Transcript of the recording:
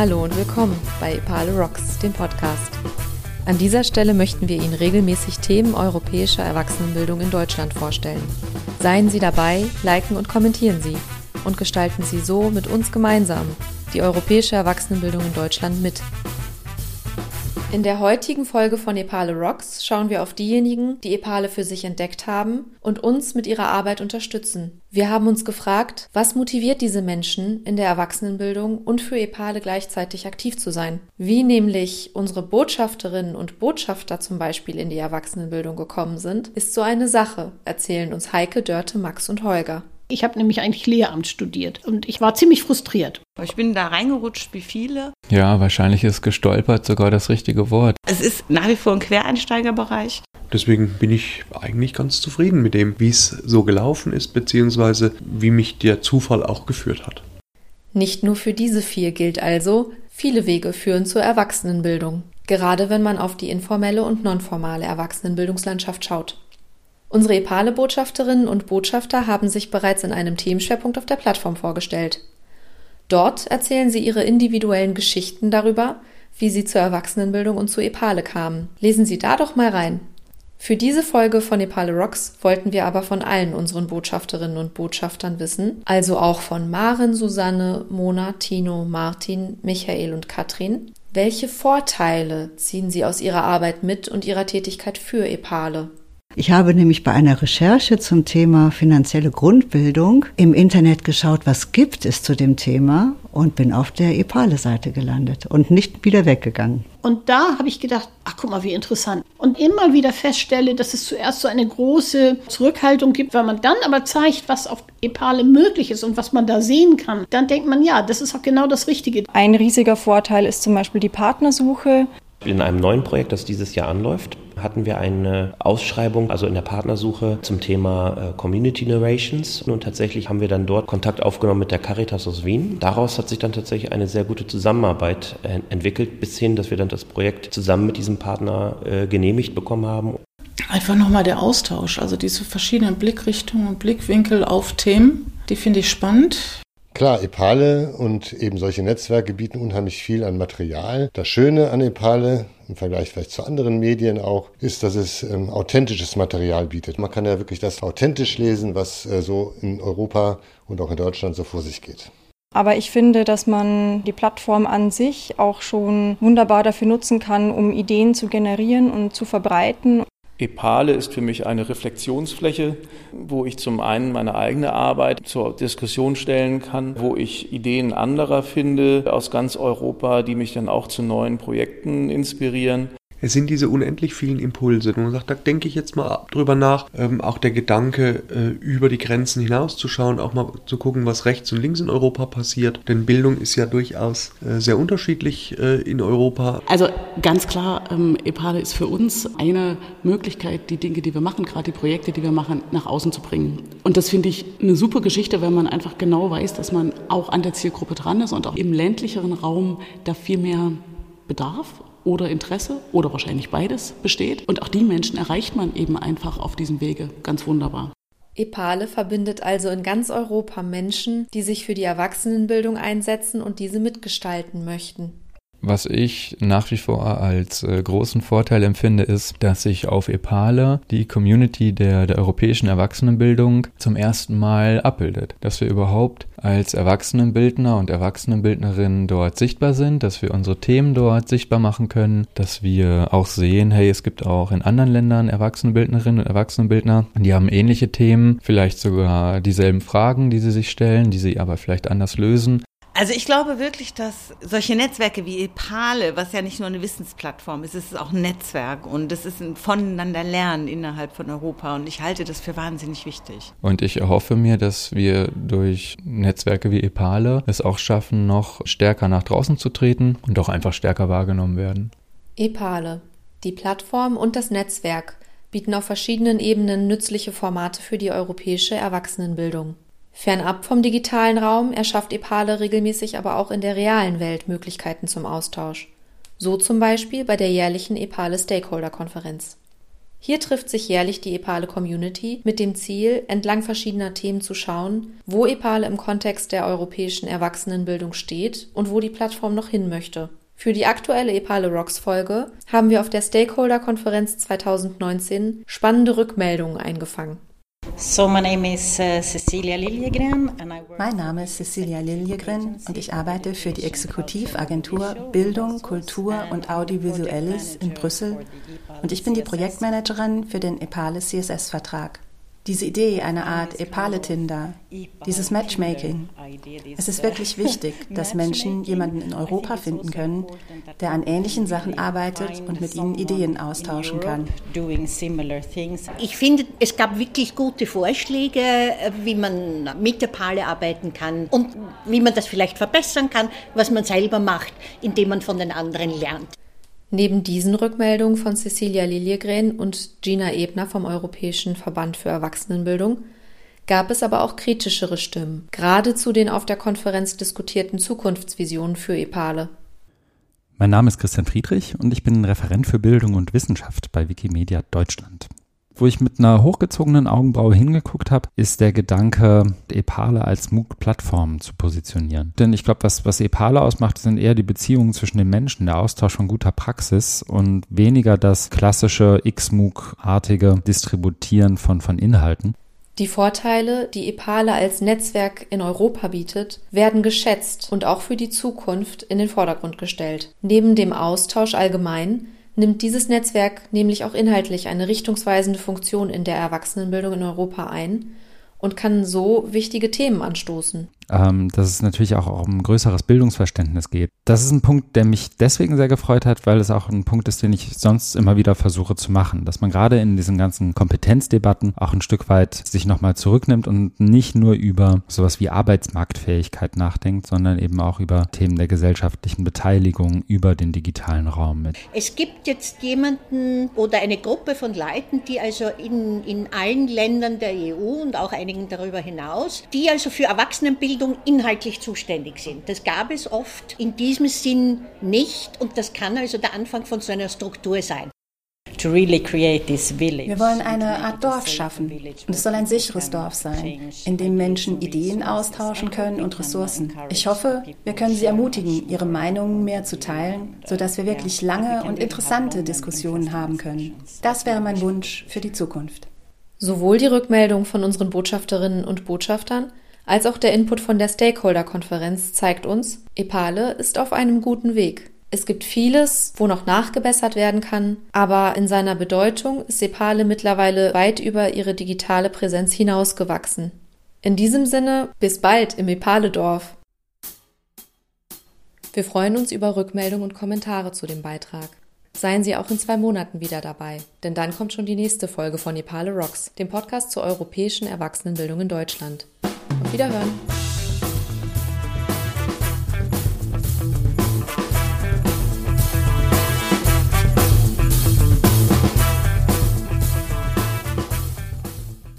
Hallo und willkommen bei Epale Rocks, dem Podcast. An dieser Stelle möchten wir Ihnen regelmäßig Themen europäischer Erwachsenenbildung in Deutschland vorstellen. Seien Sie dabei, liken und kommentieren Sie und gestalten Sie so mit uns gemeinsam die europäische Erwachsenenbildung in Deutschland mit. In der heutigen Folge von Epale Rocks schauen wir auf diejenigen, die Epale für sich entdeckt haben und uns mit ihrer Arbeit unterstützen. Wir haben uns gefragt, was motiviert diese Menschen in der Erwachsenenbildung und für Epale gleichzeitig aktiv zu sein? Wie nämlich unsere Botschafterinnen und Botschafter zum Beispiel in die Erwachsenenbildung gekommen sind, ist so eine Sache, erzählen uns Heike, Dörte, Max und Holger. Ich habe nämlich eigentlich Lehramt studiert und ich war ziemlich frustriert. Ich bin da reingerutscht wie viele. Ja, wahrscheinlich ist gestolpert sogar das richtige Wort. Es ist nach wie vor ein Quereinsteigerbereich. Deswegen bin ich eigentlich ganz zufrieden mit dem, wie es so gelaufen ist, beziehungsweise wie mich der Zufall auch geführt hat. Nicht nur für diese vier gilt also, viele Wege führen zur Erwachsenenbildung, gerade wenn man auf die informelle und nonformale Erwachsenenbildungslandschaft schaut. Unsere Epale-Botschafterinnen und Botschafter haben sich bereits in einem Themenschwerpunkt auf der Plattform vorgestellt. Dort erzählen sie ihre individuellen Geschichten darüber, wie sie zur Erwachsenenbildung und zu Epale kamen. Lesen Sie da doch mal rein. Für diese Folge von Epale Rocks wollten wir aber von allen unseren Botschafterinnen und Botschaftern wissen, also auch von Maren, Susanne, Mona, Tino, Martin, Michael und Katrin, welche Vorteile ziehen sie aus ihrer Arbeit mit und ihrer Tätigkeit für Epale? Ich habe nämlich bei einer Recherche zum Thema finanzielle Grundbildung im Internet geschaut, was gibt es zu dem Thema und bin auf der EPALE-Seite gelandet und nicht wieder weggegangen. Und da habe ich gedacht, ach guck mal, wie interessant. Und immer wieder feststelle, dass es zuerst so eine große Zurückhaltung gibt, weil man dann aber zeigt, was auf EPALE möglich ist und was man da sehen kann. Dann denkt man, ja, das ist auch genau das Richtige. Ein riesiger Vorteil ist zum Beispiel die Partnersuche. In einem neuen Projekt, das dieses Jahr anläuft, hatten wir eine Ausschreibung, also in der Partnersuche zum Thema äh, Community Narrations. Und tatsächlich haben wir dann dort Kontakt aufgenommen mit der Caritas aus Wien. Daraus hat sich dann tatsächlich eine sehr gute Zusammenarbeit äh, entwickelt, bis hin, dass wir dann das Projekt zusammen mit diesem Partner äh, genehmigt bekommen haben. Einfach nochmal der Austausch, also diese verschiedenen Blickrichtungen und Blickwinkel auf Themen, die finde ich spannend. Klar, Epale und eben solche Netzwerke bieten unheimlich viel an Material. Das Schöne an Epale im Vergleich vielleicht zu anderen Medien auch, ist, dass es ähm, authentisches Material bietet. Man kann ja wirklich das authentisch lesen, was äh, so in Europa und auch in Deutschland so vor sich geht. Aber ich finde, dass man die Plattform an sich auch schon wunderbar dafür nutzen kann, um Ideen zu generieren und zu verbreiten. Epale ist für mich eine Reflexionsfläche, wo ich zum einen meine eigene Arbeit zur Diskussion stellen kann, wo ich Ideen anderer finde aus ganz Europa, die mich dann auch zu neuen Projekten inspirieren es sind diese unendlich vielen Impulse. Und man sagt, da denke ich jetzt mal drüber nach. Ähm, auch der Gedanke, äh, über die Grenzen hinauszuschauen, auch mal zu gucken, was rechts und links in Europa passiert. Denn Bildung ist ja durchaus äh, sehr unterschiedlich äh, in Europa. Also ganz klar, ähm, EPALE ist für uns eine Möglichkeit, die Dinge, die wir machen, gerade die Projekte, die wir machen, nach außen zu bringen. Und das finde ich eine super Geschichte, wenn man einfach genau weiß, dass man auch an der Zielgruppe dran ist und auch im ländlicheren Raum da viel mehr Bedarf oder Interesse oder wahrscheinlich beides besteht. Und auch die Menschen erreicht man eben einfach auf diesem Wege ganz wunderbar. EPALE verbindet also in ganz Europa Menschen, die sich für die Erwachsenenbildung einsetzen und diese mitgestalten möchten. Was ich nach wie vor als äh, großen Vorteil empfinde, ist, dass sich auf Epale die Community der, der europäischen Erwachsenenbildung zum ersten Mal abbildet. Dass wir überhaupt als Erwachsenenbildner und Erwachsenenbildnerinnen dort sichtbar sind, dass wir unsere Themen dort sichtbar machen können, dass wir auch sehen, hey, es gibt auch in anderen Ländern Erwachsenenbildnerinnen und Erwachsenenbildner, die haben ähnliche Themen, vielleicht sogar dieselben Fragen, die sie sich stellen, die sie aber vielleicht anders lösen. Also ich glaube wirklich, dass solche Netzwerke wie Epale, was ja nicht nur eine Wissensplattform ist, es ist auch ein Netzwerk und es ist ein Voneinander lernen innerhalb von Europa und ich halte das für wahnsinnig wichtig. Und ich erhoffe mir, dass wir durch Netzwerke wie Epale es auch schaffen, noch stärker nach draußen zu treten und auch einfach stärker wahrgenommen werden. Epale, die Plattform und das Netzwerk bieten auf verschiedenen Ebenen nützliche Formate für die europäische Erwachsenenbildung. Fernab vom digitalen Raum erschafft Epale regelmäßig aber auch in der realen Welt Möglichkeiten zum Austausch. So zum Beispiel bei der jährlichen Epale Stakeholder Konferenz. Hier trifft sich jährlich die Epale Community mit dem Ziel, entlang verschiedener Themen zu schauen, wo Epale im Kontext der europäischen Erwachsenenbildung steht und wo die Plattform noch hin möchte. Für die aktuelle Epale Rocks Folge haben wir auf der Stakeholder-Konferenz 2019 spannende Rückmeldungen eingefangen. So, my name is uh. Mein Name ist Cecilia Liljegren und ich arbeite für die Exekutivagentur Bildung, Kultur und Audiovisuelles in Brüssel und ich bin die Projektmanagerin für den EPALE CSS-Vertrag. Diese Idee, eine Art Epale-Tinder, dieses Matchmaking. Es ist wirklich wichtig, dass Menschen jemanden in Europa finden können, der an ähnlichen Sachen arbeitet und mit ihnen Ideen austauschen kann. Ich finde, es gab wirklich gute Vorschläge, wie man mit Epale arbeiten kann und wie man das vielleicht verbessern kann, was man selber macht, indem man von den anderen lernt. Neben diesen Rückmeldungen von Cecilia Liljegren und Gina Ebner vom Europäischen Verband für Erwachsenenbildung gab es aber auch kritischere Stimmen, gerade zu den auf der Konferenz diskutierten Zukunftsvisionen für EPALE. Mein Name ist Christian Friedrich und ich bin Referent für Bildung und Wissenschaft bei Wikimedia Deutschland. Wo ich mit einer hochgezogenen Augenbraue hingeguckt habe, ist der Gedanke, Epale als MOOC-Plattform zu positionieren. Denn ich glaube, was, was Epale ausmacht, sind eher die Beziehungen zwischen den Menschen, der Austausch von guter Praxis und weniger das klassische XMOOC-artige Distributieren von, von Inhalten. Die Vorteile, die Epale als Netzwerk in Europa bietet, werden geschätzt und auch für die Zukunft in den Vordergrund gestellt. Neben dem Austausch allgemein nimmt dieses Netzwerk nämlich auch inhaltlich eine richtungsweisende Funktion in der Erwachsenenbildung in Europa ein und kann so wichtige Themen anstoßen ähm, dass es natürlich auch um ein größeres Bildungsverständnis geht. Das ist ein Punkt, der mich deswegen sehr gefreut hat, weil es auch ein Punkt ist, den ich sonst immer wieder versuche zu machen, dass man gerade in diesen ganzen Kompetenzdebatten auch ein Stück weit sich nochmal zurücknimmt und nicht nur über sowas wie Arbeitsmarktfähigkeit nachdenkt, sondern eben auch über Themen der gesellschaftlichen Beteiligung über den digitalen Raum mit. Es gibt jetzt jemanden oder eine Gruppe von Leuten, die also in, in allen Ländern der EU und auch einigen darüber hinaus, die also für Erwachsenenbildung Bildung inhaltlich zuständig sind. Das gab es oft in diesem Sinn nicht und das kann also der Anfang von so einer Struktur sein. Wir wollen eine Art Dorf schaffen und es soll ein sicheres Dorf sein, in dem Menschen Ideen austauschen können und Ressourcen. Ich hoffe, wir können sie ermutigen, ihre Meinungen mehr zu teilen, sodass wir wirklich lange und interessante Diskussionen haben können. Das wäre mein Wunsch für die Zukunft. Sowohl die Rückmeldung von unseren Botschafterinnen und Botschaftern als auch der Input von der Stakeholder-Konferenz zeigt uns, Epale ist auf einem guten Weg. Es gibt vieles, wo noch nachgebessert werden kann, aber in seiner Bedeutung ist Epale mittlerweile weit über ihre digitale Präsenz hinausgewachsen. In diesem Sinne, bis bald im Epale-Dorf. Wir freuen uns über Rückmeldungen und Kommentare zu dem Beitrag. Seien Sie auch in zwei Monaten wieder dabei, denn dann kommt schon die nächste Folge von Epale Rocks, dem Podcast zur europäischen Erwachsenenbildung in Deutschland. Wiederhören!